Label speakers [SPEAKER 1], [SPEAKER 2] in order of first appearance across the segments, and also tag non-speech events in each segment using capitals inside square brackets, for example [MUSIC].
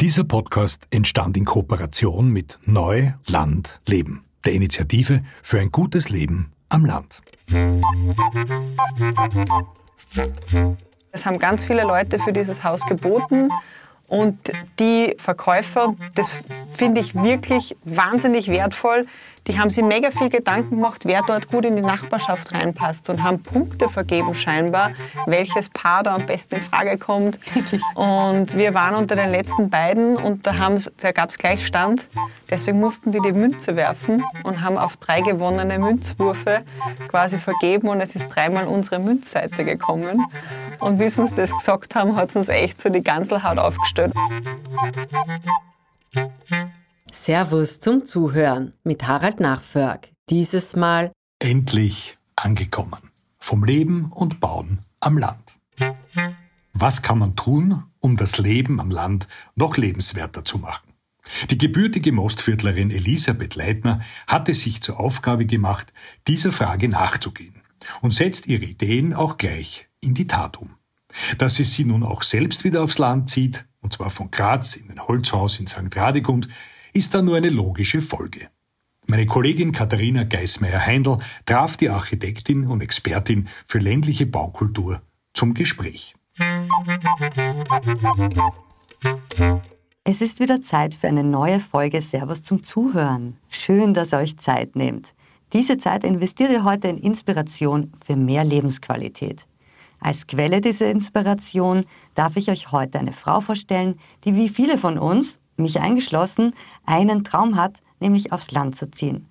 [SPEAKER 1] Dieser Podcast entstand in Kooperation mit Neu Land Leben, der Initiative für ein gutes Leben am Land.
[SPEAKER 2] Es haben ganz viele Leute für dieses Haus geboten und die Verkäufer, das finde ich wirklich wahnsinnig wertvoll, die haben sich mega viel Gedanken gemacht, wer dort gut in die Nachbarschaft reinpasst und haben Punkte vergeben scheinbar, welches Paar da am besten in Frage kommt. Und wir waren unter den letzten beiden und da, da gab es Gleichstand. Deswegen mussten die die Münze werfen und haben auf drei gewonnene Münzwürfe quasi vergeben und es ist dreimal unsere Münzseite gekommen. Und wie sie uns das gesagt haben, hat es uns echt so die Ganselhaut aufgestellt.
[SPEAKER 3] Servus zum Zuhören mit Harald Nachförg. Dieses Mal
[SPEAKER 1] endlich angekommen. Vom Leben und Bauen am Land. Was kann man tun, um das Leben am Land noch lebenswerter zu machen? Die gebürtige Mostviertlerin Elisabeth Leitner hatte sich zur Aufgabe gemacht, dieser Frage nachzugehen und setzt ihre Ideen auch gleich in die Tat um. Dass sie sie nun auch selbst wieder aufs Land zieht, und zwar von Graz in ein Holzhaus in St. Radegund, ist da nur eine logische Folge. Meine Kollegin Katharina Geismeier-Heindl traf die Architektin und Expertin für ländliche Baukultur zum Gespräch.
[SPEAKER 4] Es ist wieder Zeit für eine neue Folge Servus zum Zuhören. Schön, dass ihr euch Zeit nehmt. Diese Zeit investiert ihr heute in Inspiration für mehr Lebensqualität. Als Quelle dieser Inspiration darf ich euch heute eine Frau vorstellen, die wie viele von uns, mich eingeschlossen, einen Traum hat, nämlich aufs Land zu ziehen.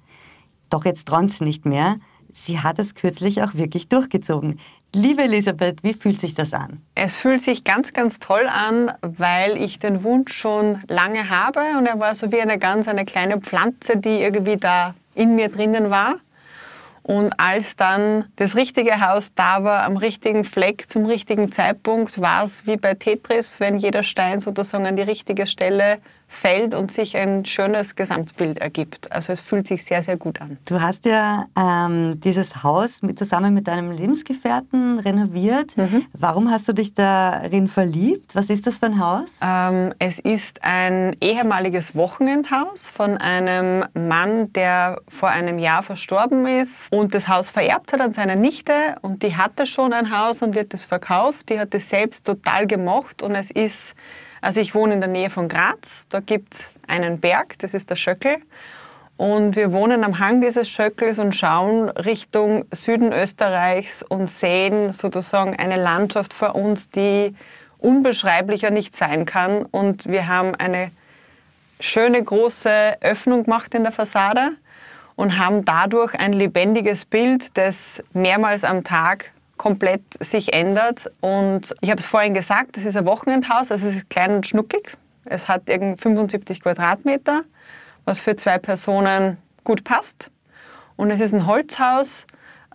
[SPEAKER 4] Doch jetzt träumt sie nicht mehr. Sie hat es kürzlich auch wirklich durchgezogen. Liebe Elisabeth, wie fühlt sich das an?
[SPEAKER 2] Es fühlt sich ganz, ganz toll an, weil ich den Wunsch schon lange habe und er war so wie eine ganz eine kleine Pflanze, die irgendwie da in mir drinnen war. Und als dann das richtige Haus da war, am richtigen Fleck, zum richtigen Zeitpunkt, war es wie bei Tetris, wenn jeder Stein sozusagen an die richtige Stelle fällt und sich ein schönes Gesamtbild ergibt. Also es fühlt sich sehr, sehr gut an.
[SPEAKER 4] Du hast ja ähm, dieses Haus mit, zusammen mit deinem Lebensgefährten renoviert. Mhm. Warum hast du dich darin verliebt? Was ist das für ein Haus?
[SPEAKER 2] Ähm, es ist ein ehemaliges Wochenendhaus von einem Mann, der vor einem Jahr verstorben ist und das Haus vererbt hat an seine Nichte und die hatte schon ein Haus und wird es verkauft. Die hat es selbst total gemocht und es ist also ich wohne in der Nähe von Graz. Da gibt es einen Berg, das ist der Schöckel. Und wir wohnen am Hang dieses Schöckels und schauen Richtung Süden Österreichs und sehen sozusagen eine Landschaft vor uns, die unbeschreiblicher nicht sein kann. Und wir haben eine schöne große Öffnung gemacht in der Fassade und haben dadurch ein lebendiges Bild, das mehrmals am Tag komplett sich ändert. Und ich habe es vorhin gesagt, das ist ein Wochenendhaus, also es ist klein und schnuckig. Es hat irgend 75 Quadratmeter, was für zwei Personen gut passt. Und es ist ein Holzhaus.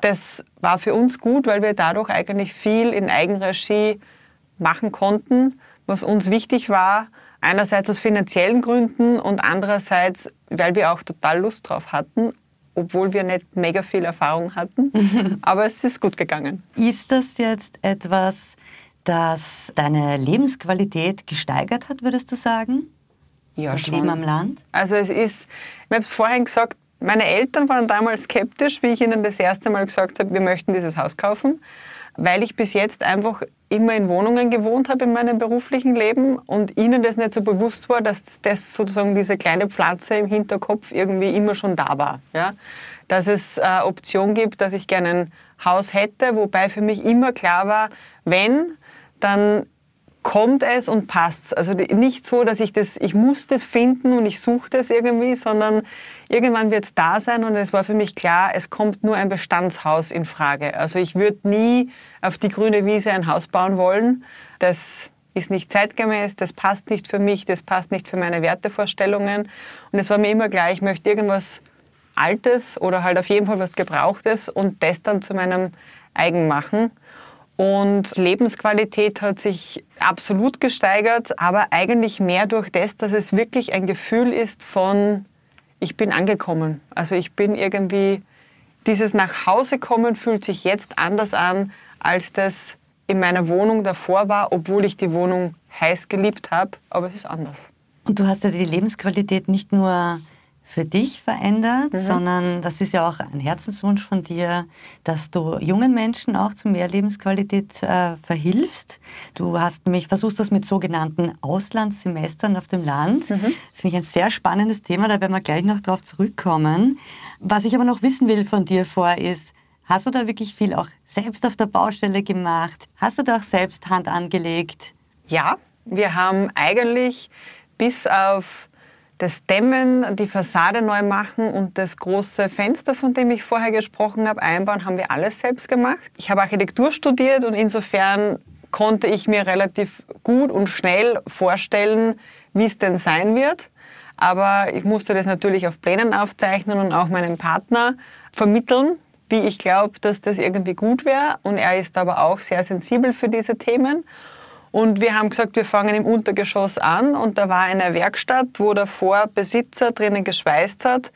[SPEAKER 2] Das war für uns gut, weil wir dadurch eigentlich viel in Eigenregie machen konnten, was uns wichtig war. Einerseits aus finanziellen Gründen und andererseits, weil wir auch total Lust drauf hatten obwohl wir nicht mega viel Erfahrung hatten. [LAUGHS] Aber es ist gut gegangen.
[SPEAKER 4] Ist das jetzt etwas, das deine Lebensqualität gesteigert hat, würdest du sagen?
[SPEAKER 2] Ja,
[SPEAKER 4] das
[SPEAKER 2] schon.
[SPEAKER 4] Leben am Land?
[SPEAKER 2] Also es ist, ich habe es vorhin gesagt, meine Eltern waren damals skeptisch, wie ich ihnen das erste Mal gesagt habe, wir möchten dieses Haus kaufen weil ich bis jetzt einfach immer in Wohnungen gewohnt habe in meinem beruflichen Leben und ihnen das nicht so bewusst war, dass das sozusagen diese kleine Pflanze im Hinterkopf irgendwie immer schon da war. Ja? Dass es äh, Option gibt, dass ich gerne ein Haus hätte, wobei für mich immer klar war, wenn, dann kommt es und passt. Also nicht so, dass ich das, ich muss das finden und ich suche das irgendwie, sondern irgendwann wird es da sein und es war für mich klar, es kommt nur ein Bestandshaus in Frage. Also ich würde nie auf die grüne Wiese ein Haus bauen wollen. Das ist nicht zeitgemäß, das passt nicht für mich, das passt nicht für meine Wertevorstellungen. Und es war mir immer klar, ich möchte irgendwas Altes oder halt auf jeden Fall was Gebrauchtes und das dann zu meinem eigen machen. Und Lebensqualität hat sich absolut gesteigert, aber eigentlich mehr durch das, dass es wirklich ein Gefühl ist von, ich bin angekommen. Also ich bin irgendwie, dieses nach Hause kommen fühlt sich jetzt anders an, als das in meiner Wohnung davor war, obwohl ich die Wohnung heiß geliebt habe, aber es ist anders.
[SPEAKER 4] Und du hast ja die Lebensqualität nicht nur für dich verändert, mhm. sondern das ist ja auch ein Herzenswunsch von dir, dass du jungen Menschen auch zu mehr Lebensqualität äh, verhilfst. Du hast nämlich versucht, das mit sogenannten Auslandssemestern auf dem Land. Mhm. Das finde ich ein sehr spannendes Thema, da werden wir gleich noch drauf zurückkommen. Was ich aber noch wissen will von dir vor ist, hast du da wirklich viel auch selbst auf der Baustelle gemacht? Hast du da auch selbst Hand angelegt?
[SPEAKER 2] Ja, wir haben eigentlich bis auf das Dämmen, die Fassade neu machen und das große Fenster, von dem ich vorher gesprochen habe, einbauen, haben wir alles selbst gemacht. Ich habe Architektur studiert und insofern konnte ich mir relativ gut und schnell vorstellen, wie es denn sein wird. Aber ich musste das natürlich auf Plänen aufzeichnen und auch meinem Partner vermitteln, wie ich glaube, dass das irgendwie gut wäre. Und er ist aber auch sehr sensibel für diese Themen. Und wir haben gesagt, wir fangen im Untergeschoss an und da war eine Werkstatt, wo der Vorbesitzer drinnen geschweißt hat.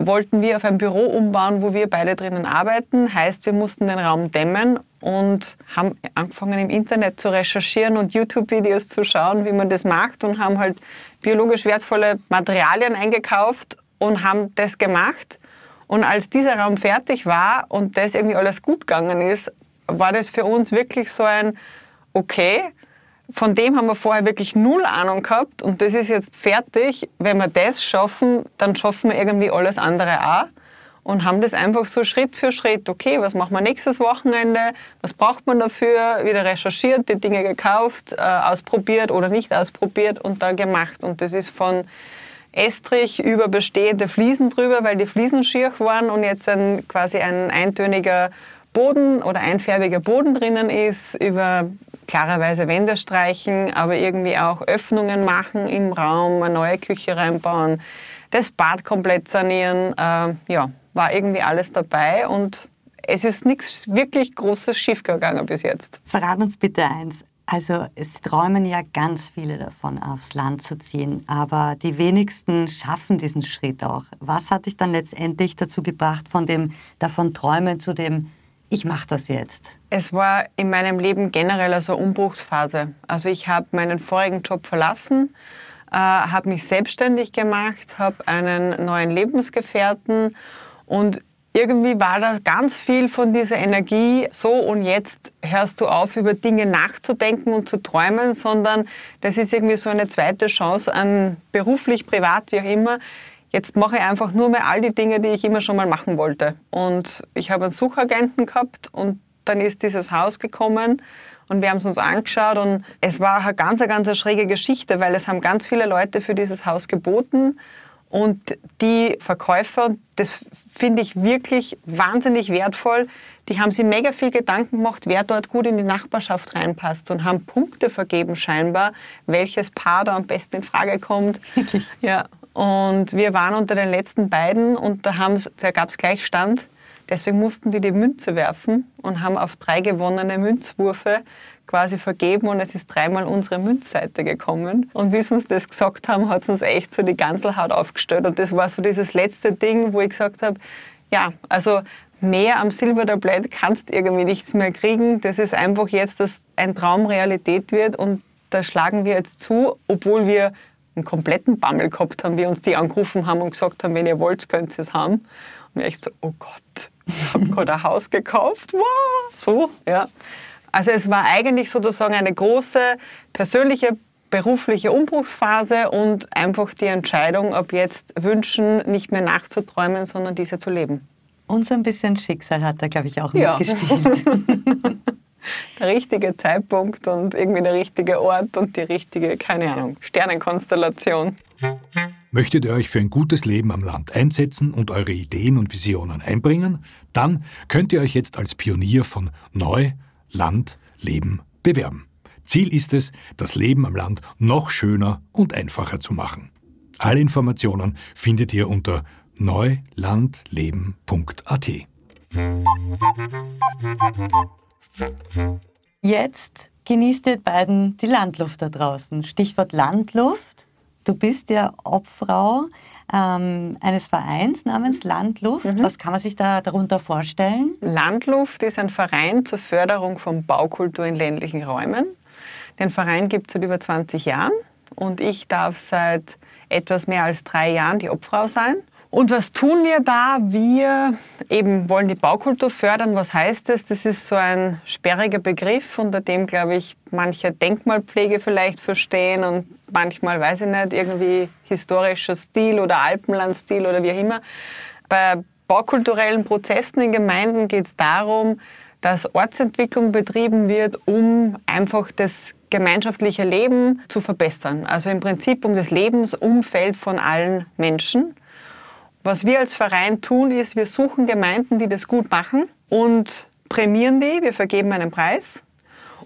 [SPEAKER 2] Wollten wir auf ein Büro umbauen, wo wir beide drinnen arbeiten. Heißt, wir mussten den Raum dämmen und haben angefangen im Internet zu recherchieren und YouTube-Videos zu schauen, wie man das macht und haben halt biologisch wertvolle Materialien eingekauft und haben das gemacht. Und als dieser Raum fertig war und das irgendwie alles gut gegangen ist, war das für uns wirklich so ein, okay, von dem haben wir vorher wirklich null Ahnung gehabt und das ist jetzt fertig. Wenn wir das schaffen, dann schaffen wir irgendwie alles andere auch und haben das einfach so Schritt für Schritt. Okay, was machen wir nächstes Wochenende? Was braucht man dafür? Wieder recherchiert, die Dinge gekauft, äh, ausprobiert oder nicht ausprobiert und dann gemacht. Und das ist von Estrich über bestehende Fliesen drüber, weil die Fliesen schier waren und jetzt ein, quasi ein eintöniger Boden oder einfärbiger Boden drinnen ist, über klarerweise Wände streichen, aber irgendwie auch Öffnungen machen im Raum, eine neue Küche reinbauen, das Bad komplett sanieren. Äh, ja, war irgendwie alles dabei und es ist nichts wirklich Großes schiefgegangen bis jetzt.
[SPEAKER 4] Verrat uns bitte eins. Also es träumen ja ganz viele davon, aufs Land zu ziehen, aber die wenigsten schaffen diesen Schritt auch. Was hat dich dann letztendlich dazu gebracht, von dem davon träumen zu dem ich mache das jetzt?
[SPEAKER 2] Es war in meinem Leben generell also eine Umbruchsphase. Also ich habe meinen vorigen Job verlassen, äh, habe mich selbstständig gemacht, habe einen neuen Lebensgefährten und irgendwie war da ganz viel von dieser Energie so und jetzt hörst du auf, über Dinge nachzudenken und zu träumen, sondern das ist irgendwie so eine zweite Chance an beruflich, privat, wie auch immer, Jetzt mache ich einfach nur mehr all die Dinge, die ich immer schon mal machen wollte. Und ich habe einen Suchagenten gehabt und dann ist dieses Haus gekommen und wir haben es uns angeschaut und es war eine ganz, ganz schräge Geschichte, weil es haben ganz viele Leute für dieses Haus geboten und die Verkäufer, das finde ich wirklich wahnsinnig wertvoll, die haben sich mega viel Gedanken gemacht, wer dort gut in die Nachbarschaft reinpasst und haben Punkte vergeben scheinbar, welches Paar da am besten in Frage kommt. Wirklich? Ja. Und wir waren unter den letzten beiden und da, da gab es Gleichstand. Deswegen mussten die die Münze werfen und haben auf drei gewonnene Münzwürfe quasi vergeben und es ist dreimal unsere Münzseite gekommen. Und wie sie uns das gesagt haben, hat es uns echt so die Ganselhaut aufgestellt. Und das war so dieses letzte Ding, wo ich gesagt habe, ja, also mehr am Silbertablett kannst irgendwie nichts mehr kriegen. Das ist einfach jetzt, dass ein Traum Realität wird und da schlagen wir jetzt zu, obwohl wir einen kompletten Bammel gehabt haben, wie uns die angerufen haben und gesagt haben, wenn ihr wollt, könnt ihr es haben. Und ich so, oh Gott, ich habe gerade ein Haus gekauft, wow, so, ja. Also es war eigentlich sozusagen eine große persönliche, berufliche Umbruchsphase und einfach die Entscheidung, ab jetzt Wünschen nicht mehr nachzuträumen, sondern diese zu leben.
[SPEAKER 4] Und so ein bisschen Schicksal hat er, glaube ich, auch ja. mitgespielt. [LAUGHS]
[SPEAKER 2] richtige Zeitpunkt und irgendwie der richtige Ort und die richtige, keine Ahnung, Sternenkonstellation.
[SPEAKER 1] Möchtet ihr euch für ein gutes Leben am Land einsetzen und eure Ideen und Visionen einbringen? Dann könnt ihr euch jetzt als Pionier von Neu, Land, Leben bewerben. Ziel ist es, das Leben am Land noch schöner und einfacher zu machen. Alle Informationen findet ihr unter neulandleben.at.
[SPEAKER 4] Jetzt genießt ihr beiden die Landluft da draußen. Stichwort Landluft. Du bist ja Obfrau ähm, eines Vereins namens Landluft. Mhm. Was kann man sich da darunter vorstellen?
[SPEAKER 2] Landluft ist ein Verein zur Förderung von Baukultur in ländlichen Räumen. Den Verein gibt es seit über 20 Jahren. und ich darf seit etwas mehr als drei Jahren die Obfrau sein. Und was tun wir da? Wir eben wollen die Baukultur fördern. Was heißt das? Das ist so ein sperriger Begriff, unter dem, glaube ich, manche Denkmalpflege vielleicht verstehen und manchmal, weiß ich nicht, irgendwie historischer Stil oder Alpenlandstil oder wie auch immer. Bei baukulturellen Prozessen in Gemeinden geht es darum, dass Ortsentwicklung betrieben wird, um einfach das gemeinschaftliche Leben zu verbessern. Also im Prinzip um das Lebensumfeld von allen Menschen. Was wir als Verein tun, ist, wir suchen Gemeinden, die das gut machen und prämieren die. Wir vergeben einen Preis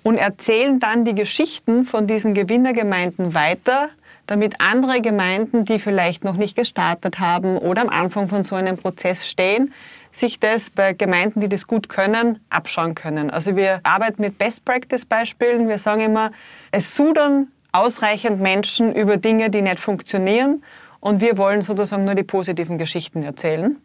[SPEAKER 2] und erzählen dann die Geschichten von diesen Gewinnergemeinden weiter, damit andere Gemeinden, die vielleicht noch nicht gestartet haben oder am Anfang von so einem Prozess stehen, sich das bei Gemeinden, die das gut können, abschauen können. Also wir arbeiten mit Best-Practice-Beispielen. Wir sagen immer, es sudern ausreichend Menschen über Dinge, die nicht funktionieren und wir wollen sozusagen nur die positiven Geschichten erzählen.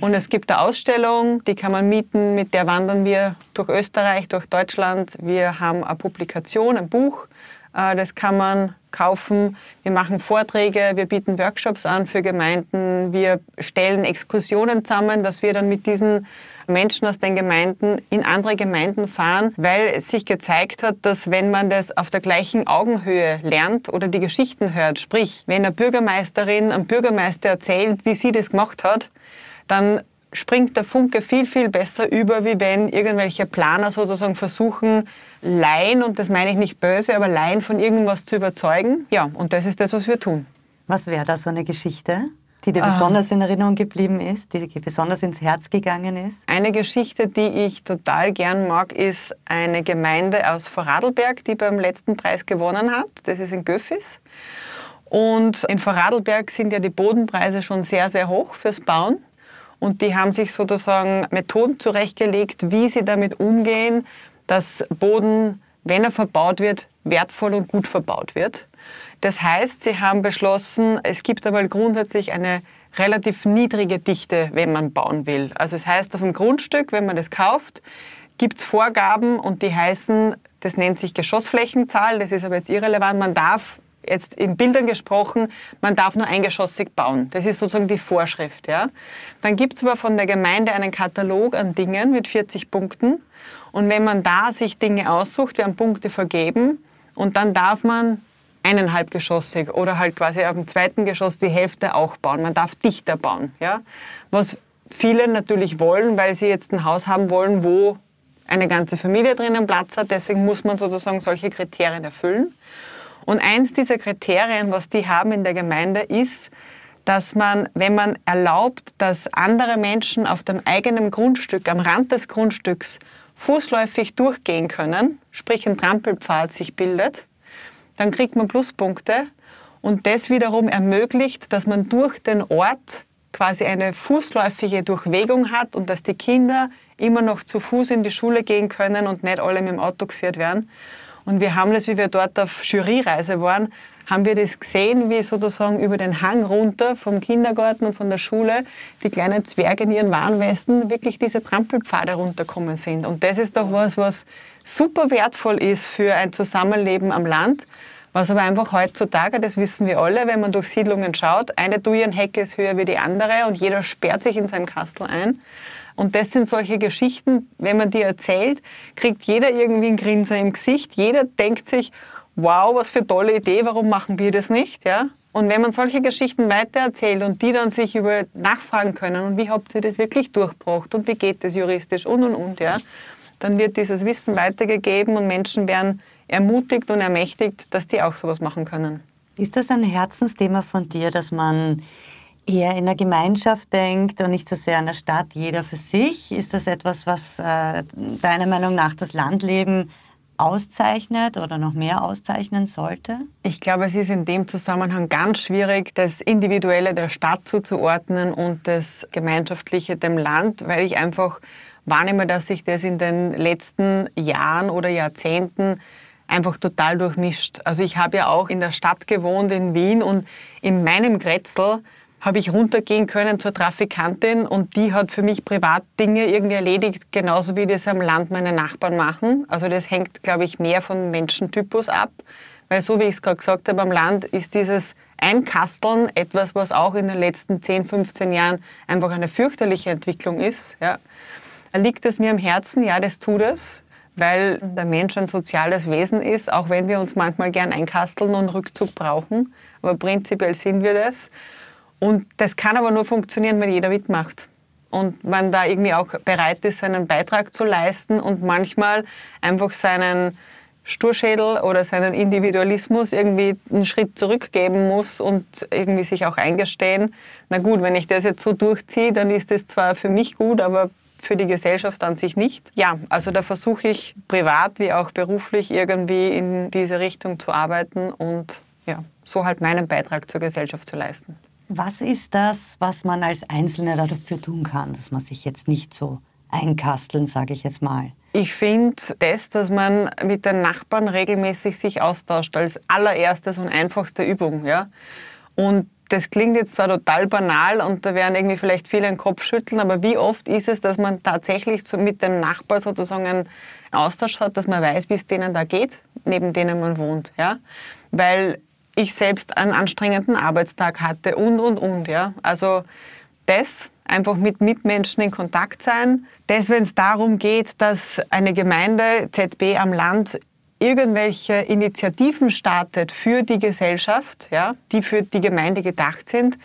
[SPEAKER 2] Und es gibt eine Ausstellung, die kann man mieten, mit der wandern wir durch Österreich, durch Deutschland. Wir haben eine Publikation, ein Buch, äh, das kann man kaufen. Wir machen Vorträge, wir bieten Workshops an für Gemeinden, wir stellen Exkursionen zusammen, dass wir dann mit diesen Menschen aus den Gemeinden in andere Gemeinden fahren, weil es sich gezeigt hat, dass wenn man das auf der gleichen Augenhöhe lernt oder die Geschichten hört, sprich, wenn eine Bürgermeisterin am Bürgermeister erzählt, wie sie das gemacht hat, dann springt der Funke viel, viel besser über, wie wenn irgendwelche Planer sozusagen versuchen, Laien, und das meine ich nicht böse, aber Laien von irgendwas zu überzeugen. Ja, und das ist das, was wir tun.
[SPEAKER 4] Was wäre da so eine Geschichte? Die dir besonders in Erinnerung geblieben ist, die dir besonders ins Herz gegangen ist?
[SPEAKER 2] Eine Geschichte, die ich total gern mag, ist eine Gemeinde aus Vorarlberg, die beim letzten Preis gewonnen hat. Das ist in Göffis. Und in Vorarlberg sind ja die Bodenpreise schon sehr, sehr hoch fürs Bauen. Und die haben sich sozusagen Methoden zurechtgelegt, wie sie damit umgehen, dass Boden, wenn er verbaut wird, wertvoll und gut verbaut wird. Das heißt, sie haben beschlossen, es gibt einmal grundsätzlich eine relativ niedrige Dichte, wenn man bauen will. Also das heißt, auf dem Grundstück, wenn man das kauft, gibt es Vorgaben und die heißen, das nennt sich Geschossflächenzahl, das ist aber jetzt irrelevant, man darf jetzt in Bildern gesprochen, man darf nur eingeschossig bauen. Das ist sozusagen die Vorschrift. Ja. Dann gibt es aber von der Gemeinde einen Katalog an Dingen mit 40 Punkten. Und wenn man da sich Dinge aussucht, werden Punkte vergeben und dann darf man eineinhalbgeschossig oder halt quasi auf dem zweiten Geschoss die Hälfte auch bauen. Man darf dichter bauen. Ja? Was viele natürlich wollen, weil sie jetzt ein Haus haben wollen, wo eine ganze Familie drinnen Platz hat. Deswegen muss man sozusagen solche Kriterien erfüllen. Und eins dieser Kriterien, was die haben in der Gemeinde, ist, dass man, wenn man erlaubt, dass andere Menschen auf dem eigenen Grundstück, am Rand des Grundstücks fußläufig durchgehen können, sprich ein Trampelpfad sich bildet, dann kriegt man Pluspunkte. Und das wiederum ermöglicht, dass man durch den Ort quasi eine fußläufige Durchwegung hat und dass die Kinder immer noch zu Fuß in die Schule gehen können und nicht alle mit dem Auto geführt werden. Und wir haben das, wie wir dort auf Juryreise waren, haben wir das gesehen, wie sozusagen über den Hang runter vom Kindergarten und von der Schule die kleinen Zwerge in ihren Warnwesten wirklich diese Trampelpfade runterkommen sind. Und das ist doch was, was super wertvoll ist für ein Zusammenleben am Land. Was aber einfach heutzutage, das wissen wir alle, wenn man durch Siedlungen schaut, eine Duyenhecke ist höher wie die andere und jeder sperrt sich in seinem Kastel ein. Und das sind solche Geschichten, wenn man die erzählt, kriegt jeder irgendwie einen Grinser im Gesicht. Jeder denkt sich, wow, was für tolle Idee, warum machen wir das nicht? Ja? Und wenn man solche Geschichten weitererzählt und die dann sich über nachfragen können und wie habt ihr das wirklich durchgebracht und wie geht das juristisch und und und, ja, dann wird dieses Wissen weitergegeben und Menschen werden ermutigt und ermächtigt, dass die auch sowas machen können.
[SPEAKER 4] Ist das ein Herzensthema von dir, dass man eher in der Gemeinschaft denkt und nicht so sehr in der Stadt, jeder für sich? Ist das etwas, was äh, deiner Meinung nach das Landleben auszeichnet oder noch mehr auszeichnen sollte?
[SPEAKER 2] Ich glaube, es ist in dem Zusammenhang ganz schwierig, das Individuelle der Stadt zuzuordnen und das Gemeinschaftliche dem Land, weil ich einfach wahrnehme, dass sich das in den letzten Jahren oder Jahrzehnten einfach total durchmischt. Also ich habe ja auch in der Stadt gewohnt, in Wien, und in meinem Grätzl habe ich runtergehen können zur Trafikantin und die hat für mich privat Dinge irgendwie erledigt, genauso wie das am Land meine Nachbarn machen. Also das hängt, glaube ich, mehr vom Menschentypus ab. Weil so wie ich es gerade gesagt habe, am Land ist dieses Einkasteln etwas, was auch in den letzten 10, 15 Jahren einfach eine fürchterliche Entwicklung ist. Ja. Liegt es mir am Herzen? Ja, das tut es, weil der Mensch ein soziales Wesen ist, auch wenn wir uns manchmal gern einkasteln und Rückzug brauchen. Aber prinzipiell sind wir das. Und das kann aber nur funktionieren, wenn jeder mitmacht und man da irgendwie auch bereit ist, seinen Beitrag zu leisten und manchmal einfach seinen Sturschädel oder seinen Individualismus irgendwie einen Schritt zurückgeben muss und irgendwie sich auch eingestehen, na gut, wenn ich das jetzt so durchziehe, dann ist das zwar für mich gut, aber für die Gesellschaft an sich nicht. Ja, also da versuche ich privat wie auch beruflich irgendwie in diese Richtung zu arbeiten und ja, so halt meinen Beitrag zur Gesellschaft zu leisten.
[SPEAKER 4] Was ist das, was man als Einzelner dafür tun kann, dass man sich jetzt nicht so einkasteln, sage ich jetzt mal?
[SPEAKER 2] Ich finde das, dass man mit den Nachbarn regelmäßig sich austauscht, als allererstes und einfachste Übung. Ja? Und das klingt jetzt zwar total banal und da werden irgendwie vielleicht viele den Kopf schütteln, aber wie oft ist es, dass man tatsächlich mit dem Nachbar sozusagen einen Austausch hat, dass man weiß, wie es denen da geht, neben denen man wohnt. Ja? Weil ich selbst einen anstrengenden Arbeitstag hatte und, und, und. Ja. Also das, einfach mit Mitmenschen in Kontakt sein. Das, wenn es darum geht, dass eine Gemeinde, ZB am Land, irgendwelche Initiativen startet für die Gesellschaft, ja, die für die Gemeinde gedacht sind,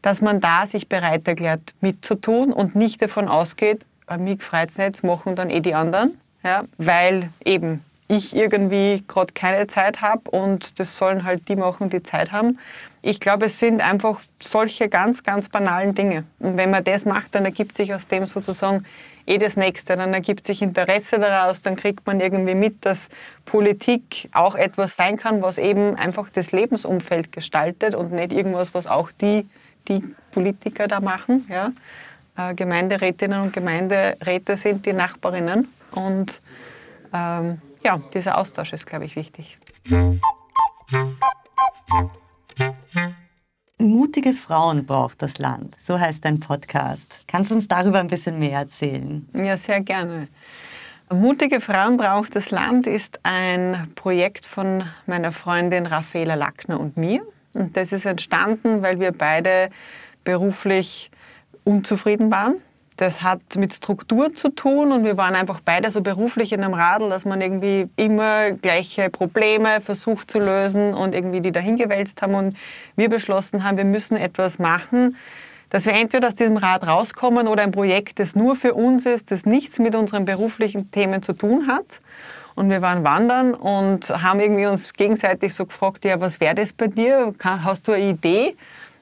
[SPEAKER 2] dass man da sich bereit erklärt, mitzutun und nicht davon ausgeht, mich freut es nicht, machen dann eh die anderen. Ja, weil eben ich irgendwie gerade keine Zeit habe und das sollen halt die machen, die Zeit haben. Ich glaube, es sind einfach solche ganz, ganz banalen Dinge. Und wenn man das macht, dann ergibt sich aus dem sozusagen eh das Nächste. Dann ergibt sich Interesse daraus, dann kriegt man irgendwie mit, dass Politik auch etwas sein kann, was eben einfach das Lebensumfeld gestaltet und nicht irgendwas, was auch die, die Politiker da machen. Ja? Äh, Gemeinderätinnen und Gemeinderäte sind die Nachbarinnen und ähm, ja, dieser Austausch ist, glaube ich, wichtig.
[SPEAKER 4] Mutige Frauen braucht das Land, so heißt dein Podcast. Kannst du uns darüber ein bisschen mehr erzählen?
[SPEAKER 2] Ja, sehr gerne. Mutige Frauen braucht das Land ist ein Projekt von meiner Freundin Raffaela Lackner und mir. Und das ist entstanden, weil wir beide beruflich unzufrieden waren das hat mit Struktur zu tun und wir waren einfach beide so beruflich in einem Radl, dass man irgendwie immer gleiche Probleme versucht zu lösen und irgendwie die dahin gewälzt haben und wir beschlossen haben, wir müssen etwas machen, dass wir entweder aus diesem Rad rauskommen oder ein Projekt, das nur für uns ist, das nichts mit unseren beruflichen Themen zu tun hat. Und wir waren wandern und haben irgendwie uns gegenseitig so gefragt, ja, was wäre das bei dir? Hast du eine Idee?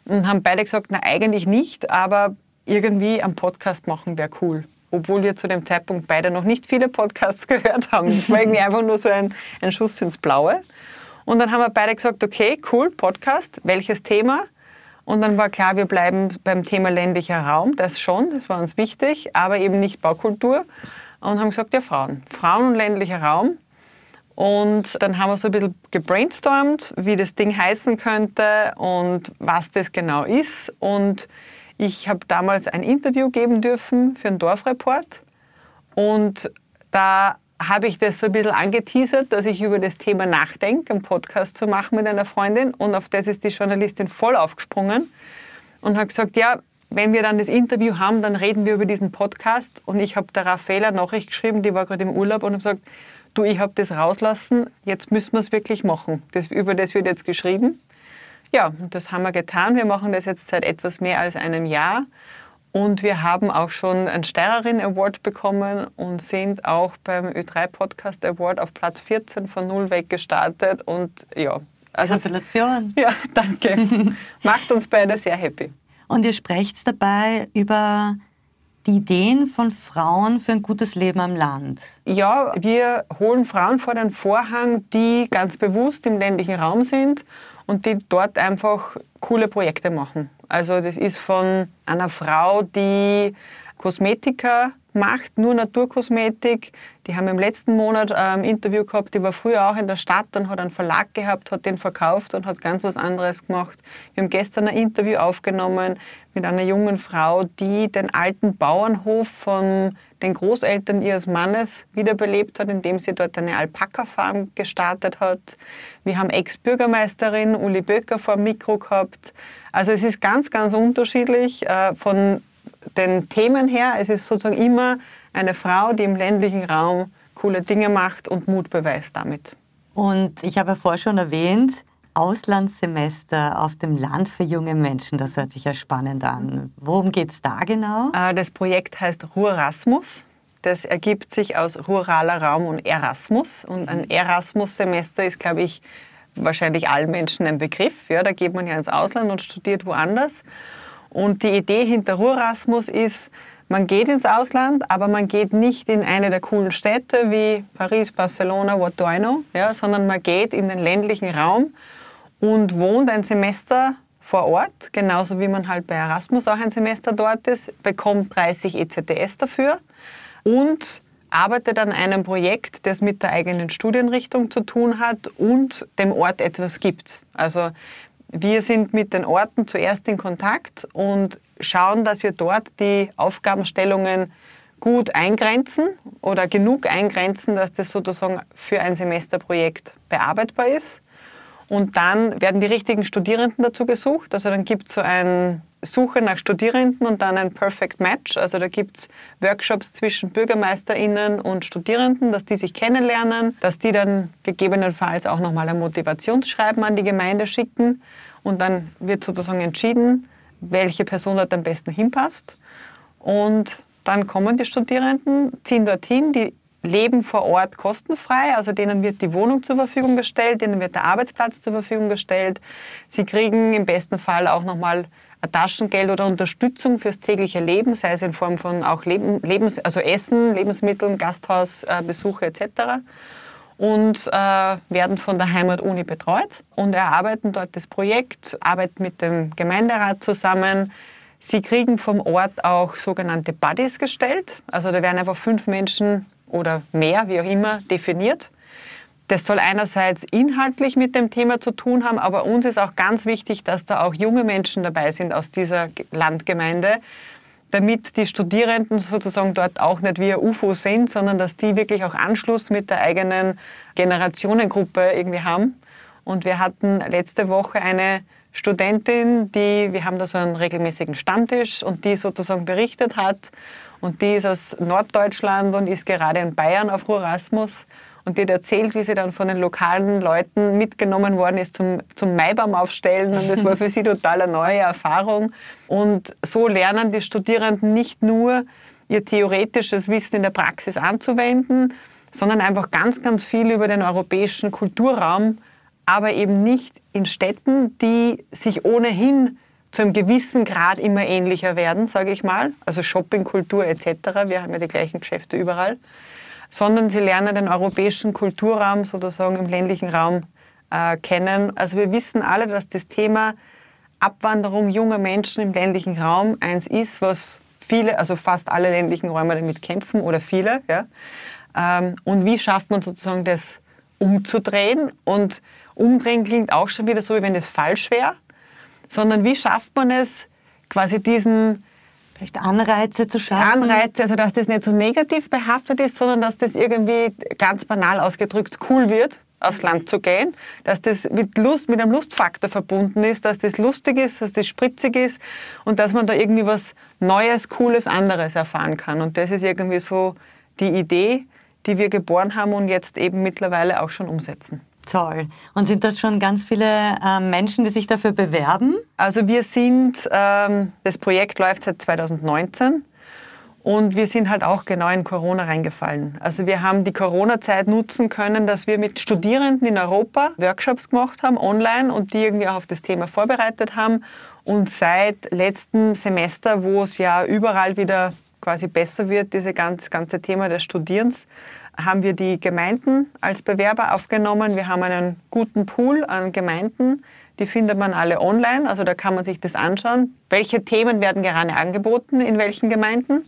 [SPEAKER 2] Und haben beide gesagt, na eigentlich nicht, aber irgendwie einen Podcast machen wäre cool. Obwohl wir zu dem Zeitpunkt beide noch nicht viele Podcasts [LAUGHS] gehört haben. Das war irgendwie einfach nur so ein, ein Schuss ins Blaue. Und dann haben wir beide gesagt, okay, cool, Podcast, welches Thema? Und dann war klar, wir bleiben beim Thema ländlicher Raum, das schon, das war uns wichtig, aber eben nicht Baukultur. Und haben gesagt, ja, Frauen. Frauen und ländlicher Raum. Und dann haben wir so ein bisschen gebrainstormt, wie das Ding heißen könnte und was das genau ist. Und ich habe damals ein Interview geben dürfen für einen Dorfreport und da habe ich das so ein bisschen angeteasert, dass ich über das Thema nachdenke, einen Podcast zu machen mit einer Freundin und auf das ist die Journalistin voll aufgesprungen und hat gesagt, ja, wenn wir dann das Interview haben, dann reden wir über diesen Podcast und ich habe der Raffaella Nachricht geschrieben, die war gerade im Urlaub und habe gesagt, du, ich habe das rauslassen, jetzt müssen wir es wirklich machen. Das, über das wird jetzt geschrieben. Ja, das haben wir getan. Wir machen das jetzt seit etwas mehr als einem Jahr. Und wir haben auch schon einen Steirerin Award bekommen und sind auch beim Ö3 Podcast Award auf Platz 14 von null weg gestartet. Und ja,
[SPEAKER 4] also Gratulation. [LAUGHS]
[SPEAKER 2] ja, danke. Macht uns beide sehr happy.
[SPEAKER 4] Und ihr sprecht dabei über die Ideen von Frauen für ein gutes Leben am Land.
[SPEAKER 2] Ja, wir holen Frauen vor den Vorhang, die ganz bewusst im ländlichen Raum sind und die dort einfach coole Projekte machen. Also das ist von einer Frau, die Kosmetika macht, nur Naturkosmetik. Die haben im letzten Monat ein ähm, Interview gehabt, die war früher auch in der Stadt, dann hat einen Verlag gehabt, hat den verkauft und hat ganz was anderes gemacht. Wir haben gestern ein Interview aufgenommen mit einer jungen Frau, die den alten Bauernhof von den Großeltern ihres Mannes wiederbelebt hat, indem sie dort eine Alpaka-Farm gestartet hat. Wir haben Ex-Bürgermeisterin Uli Böcker vor dem Mikro gehabt. Also es ist ganz, ganz unterschiedlich äh, von den Themen her. Es ist sozusagen immer eine Frau, die im ländlichen Raum coole Dinge macht und Mut beweist damit.
[SPEAKER 4] Und ich habe ja vorher schon erwähnt, Auslandssemester auf dem Land für junge Menschen, das hört sich ja spannend an. Worum geht es da genau?
[SPEAKER 2] Äh, das Projekt heißt Rurasmus. Das ergibt sich aus ruraler Raum und Erasmus. Und ein Erasmus-Semester ist, glaube ich, wahrscheinlich allen Menschen ein Begriff. Ja, da geht man ja ins Ausland und studiert woanders. Und die Idee hinter Rurasmus ist, man geht ins Ausland, aber man geht nicht in eine der coolen Städte wie Paris, Barcelona, what do I know, ja, sondern man geht in den ländlichen Raum und wohnt ein Semester vor Ort, genauso wie man halt bei Erasmus auch ein Semester dort ist, bekommt 30 ECTS dafür und arbeitet an einem Projekt, das mit der eigenen Studienrichtung zu tun hat und dem Ort etwas gibt. Also wir sind mit den Orten zuerst in Kontakt und schauen, dass wir dort die Aufgabenstellungen gut eingrenzen oder genug eingrenzen, dass das sozusagen für ein Semesterprojekt bearbeitbar ist. Und dann werden die richtigen Studierenden dazu gesucht. Also dann gibt es so eine Suche nach Studierenden und dann ein Perfect Match. Also da gibt es Workshops zwischen BürgermeisterInnen und Studierenden, dass die sich kennenlernen, dass die dann gegebenenfalls auch nochmal ein Motivationsschreiben an die Gemeinde schicken. Und dann wird sozusagen entschieden, welche Person dort am besten hinpasst. Und dann kommen die Studierenden, ziehen dorthin, die leben vor Ort kostenfrei, also denen wird die Wohnung zur Verfügung gestellt, denen wird der Arbeitsplatz zur Verfügung gestellt. Sie kriegen im besten Fall auch nochmal Taschengeld oder Unterstützung fürs tägliche Leben, sei es in Form von auch Leben, Lebens, also Essen, Lebensmitteln, Gasthausbesuche etc. Und äh, werden von der Heimatuni betreut und erarbeiten dort das Projekt, arbeiten mit dem Gemeinderat zusammen. Sie kriegen vom Ort auch sogenannte Buddies gestellt. Also da werden einfach fünf Menschen oder mehr, wie auch immer, definiert. Das soll einerseits inhaltlich mit dem Thema zu tun haben, aber uns ist auch ganz wichtig, dass da auch junge Menschen dabei sind aus dieser Landgemeinde, damit die Studierenden sozusagen dort auch nicht wie ein UFO sind, sondern dass die wirklich auch Anschluss mit der eigenen Generationengruppe irgendwie haben. Und wir hatten letzte Woche eine Studentin, die, wir haben da so einen regelmäßigen Stammtisch und die sozusagen berichtet hat, und die ist aus Norddeutschland und ist gerade in Bayern auf Rurasmus. Und die hat erzählt, wie sie dann von den lokalen Leuten mitgenommen worden ist zum, zum Maibaum aufstellen. Und das war [LAUGHS] für sie total eine neue Erfahrung. Und so lernen die Studierenden nicht nur ihr theoretisches Wissen in der Praxis anzuwenden, sondern einfach ganz, ganz viel über den europäischen Kulturraum, aber eben nicht in Städten, die sich ohnehin zu einem gewissen Grad immer ähnlicher werden, sage ich mal. Also Shoppingkultur etc. Wir haben ja die gleichen Geschäfte überall. Sondern sie lernen den europäischen Kulturraum sozusagen im ländlichen Raum äh, kennen. Also wir wissen alle, dass das Thema Abwanderung junger Menschen im ländlichen Raum eins ist, was viele, also fast alle ländlichen Räume damit kämpfen oder viele. Ja. Ähm, und wie schafft man sozusagen das umzudrehen? Und umdrehen klingt auch schon wieder so, wie wenn es falsch wäre sondern wie schafft man es, quasi diesen
[SPEAKER 4] Vielleicht Anreize zu schaffen.
[SPEAKER 2] Anreize, also dass das nicht so negativ behaftet ist, sondern dass das irgendwie ganz banal ausgedrückt cool wird, aufs Land zu gehen, dass das mit Lust, mit einem Lustfaktor verbunden ist, dass das lustig ist, dass das spritzig ist und dass man da irgendwie was Neues, Cooles, anderes erfahren kann. Und das ist irgendwie so die Idee, die wir geboren haben und jetzt eben mittlerweile auch schon umsetzen.
[SPEAKER 4] Toll. Und sind das schon ganz viele äh, Menschen, die sich dafür bewerben?
[SPEAKER 2] Also wir sind, ähm, das Projekt läuft seit 2019 und wir sind halt auch genau in Corona reingefallen. Also wir haben die Corona-Zeit nutzen können, dass wir mit Studierenden in Europa Workshops gemacht haben, online, und die irgendwie auch auf das Thema vorbereitet haben. Und seit letztem Semester, wo es ja überall wieder quasi besser wird, dieses ganze Thema des Studierens, haben wir die Gemeinden als Bewerber aufgenommen. Wir haben einen guten Pool an Gemeinden. Die findet man alle online, also da kann man sich das anschauen. Welche Themen werden gerade angeboten in welchen Gemeinden?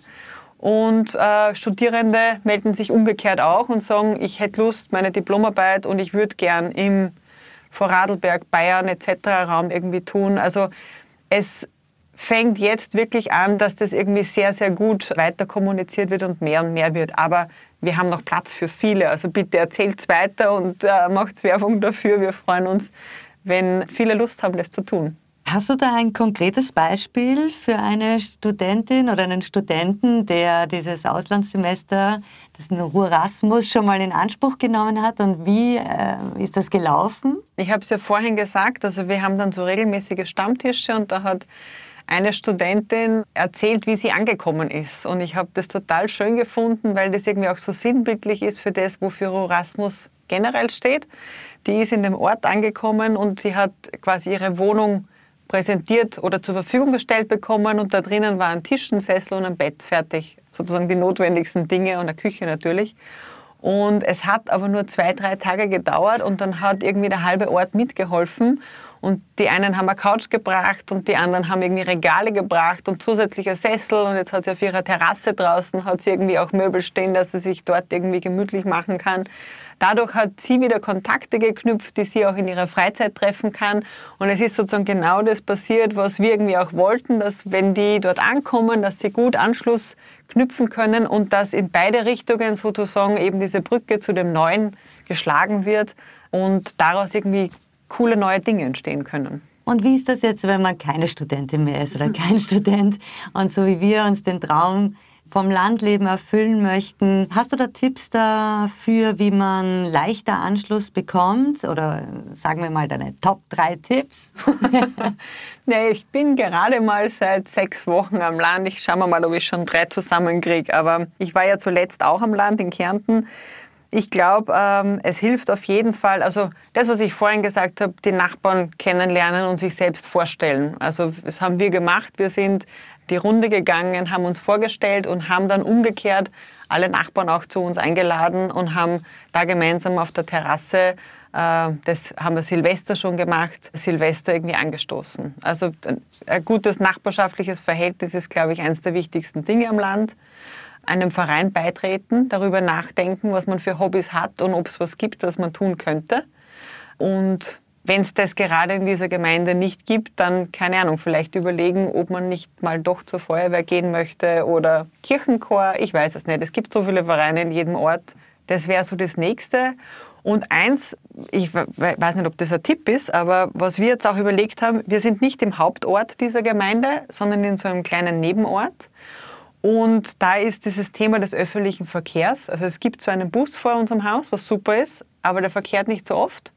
[SPEAKER 2] Und äh, Studierende melden sich umgekehrt auch und sagen, ich hätte Lust, meine Diplomarbeit und ich würde gern im Vorarlberg, Bayern etc. Raum irgendwie tun. Also es fängt jetzt wirklich an, dass das irgendwie sehr, sehr gut weiter kommuniziert wird und mehr und mehr wird. Aber wir haben noch Platz für viele. Also bitte erzählt es weiter und äh, macht Werbung dafür. Wir freuen uns, wenn viele Lust haben, das zu tun.
[SPEAKER 4] Hast du da ein konkretes Beispiel für eine Studentin oder einen Studenten, der dieses Auslandssemester, das Erasmus schon mal in Anspruch genommen hat und wie äh, ist das gelaufen?
[SPEAKER 2] Ich habe es ja vorhin gesagt, also wir haben dann so regelmäßige Stammtische und da hat eine Studentin erzählt, wie sie angekommen ist. Und ich habe das total schön gefunden, weil das irgendwie auch so sinnbildlich ist für das, wofür Erasmus generell steht. Die ist in dem Ort angekommen und sie hat quasi ihre Wohnung präsentiert oder zur Verfügung gestellt bekommen und da drinnen war ein Tisch, ein Sessel und ein Bett fertig. Sozusagen die notwendigsten Dinge und eine Küche natürlich. Und es hat aber nur zwei, drei Tage gedauert und dann hat irgendwie der halbe Ort mitgeholfen. Und die einen haben eine Couch gebracht und die anderen haben irgendwie Regale gebracht und zusätzliche Sessel. Und jetzt hat sie auf ihrer Terrasse draußen hat sie irgendwie auch Möbel stehen, dass sie sich dort irgendwie gemütlich machen kann. Dadurch hat sie wieder Kontakte geknüpft, die sie auch in ihrer Freizeit treffen kann. Und es ist sozusagen genau das passiert, was wir irgendwie auch wollten, dass wenn die dort ankommen, dass sie gut Anschluss knüpfen können und dass in beide Richtungen sozusagen eben diese Brücke zu dem Neuen geschlagen wird und daraus irgendwie coole neue Dinge entstehen können.
[SPEAKER 4] Und wie ist das jetzt, wenn man keine Studentin mehr ist oder [LAUGHS] kein Student und so wie wir uns den Traum vom Landleben erfüllen möchten. Hast du da Tipps dafür, wie man leichter Anschluss bekommt? Oder sagen wir mal deine Top 3 Tipps? [LAUGHS]
[SPEAKER 2] nee, ich bin gerade mal seit sechs Wochen am Land. Ich schaue mal, ob ich schon drei zusammenkriege. Aber ich war ja zuletzt auch am Land in Kärnten. Ich glaube, ähm, es hilft auf jeden Fall, also das, was ich vorhin gesagt habe, die Nachbarn kennenlernen und sich selbst vorstellen. Also das haben wir gemacht. Wir sind die Runde gegangen, haben uns vorgestellt und haben dann umgekehrt alle Nachbarn auch zu uns eingeladen und haben da gemeinsam auf der Terrasse, äh, das haben wir Silvester schon gemacht, Silvester irgendwie angestoßen. Also ein gutes nachbarschaftliches Verhältnis ist, glaube ich, eines der wichtigsten Dinge am Land. Einem Verein beitreten, darüber nachdenken, was man für Hobbys hat und ob es was gibt, was man tun könnte. Und wenn es das gerade in dieser Gemeinde nicht gibt, dann, keine Ahnung, vielleicht überlegen, ob man nicht mal doch zur Feuerwehr gehen möchte oder Kirchenchor. Ich weiß es nicht. Es gibt so viele Vereine in jedem Ort. Das wäre so das Nächste. Und eins, ich weiß nicht, ob das ein Tipp ist, aber was wir jetzt auch überlegt haben, wir sind nicht im Hauptort dieser Gemeinde, sondern in so einem kleinen Nebenort. Und da ist dieses Thema des öffentlichen Verkehrs. Also es gibt zwar einen Bus vor unserem Haus, was super ist, aber der verkehrt nicht so oft.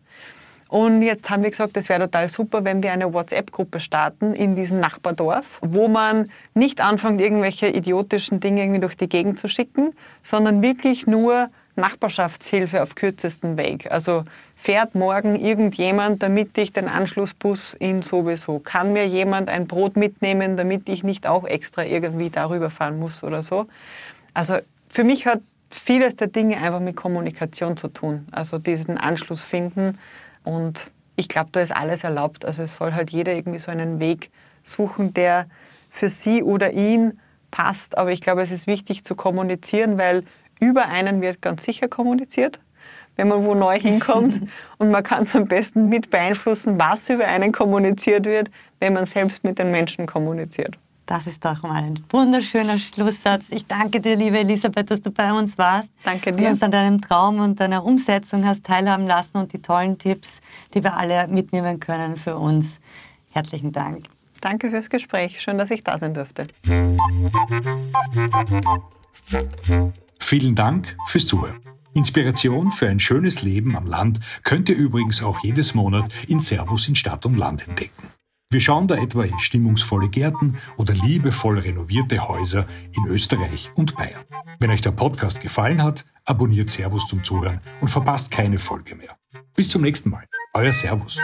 [SPEAKER 2] Und jetzt haben wir gesagt, es wäre total super, wenn wir eine WhatsApp-Gruppe starten in diesem Nachbardorf, wo man nicht anfängt, irgendwelche idiotischen Dinge irgendwie durch die Gegend zu schicken, sondern wirklich nur Nachbarschaftshilfe auf kürzesten Weg. Also fährt morgen irgendjemand, damit ich den Anschlussbus in sowieso? Kann mir jemand ein Brot mitnehmen, damit ich nicht auch extra irgendwie darüber fahren muss oder so? Also für mich hat vieles der Dinge einfach mit Kommunikation zu tun. Also diesen Anschluss finden und ich glaube, da ist alles erlaubt. Also es soll halt jeder irgendwie so einen Weg suchen, der für sie oder ihn passt. Aber ich glaube, es ist wichtig zu kommunizieren, weil über einen wird ganz sicher kommuniziert, wenn man wo neu hinkommt. [LAUGHS] Und man kann es am besten mit beeinflussen, was über einen kommuniziert wird, wenn man selbst mit den Menschen kommuniziert.
[SPEAKER 4] Das ist doch mal ein wunderschöner Schlusssatz. Ich danke dir, liebe Elisabeth, dass du bei uns warst.
[SPEAKER 2] Danke dir.
[SPEAKER 4] Und uns an deinem Traum und deiner Umsetzung hast teilhaben lassen und die tollen Tipps, die wir alle mitnehmen können für uns. Herzlichen Dank.
[SPEAKER 2] Danke fürs Gespräch. Schön, dass ich da sein durfte.
[SPEAKER 1] Vielen Dank fürs Zuhören. Inspiration für ein schönes Leben am Land könnt ihr übrigens auch jedes Monat in Servus in Stadt und Land entdecken. Wir schauen da etwa in stimmungsvolle Gärten oder liebevoll renovierte Häuser in Österreich und Bayern. Wenn euch der Podcast gefallen hat, abonniert Servus zum Zuhören und verpasst keine Folge mehr. Bis zum nächsten Mal. Euer Servus.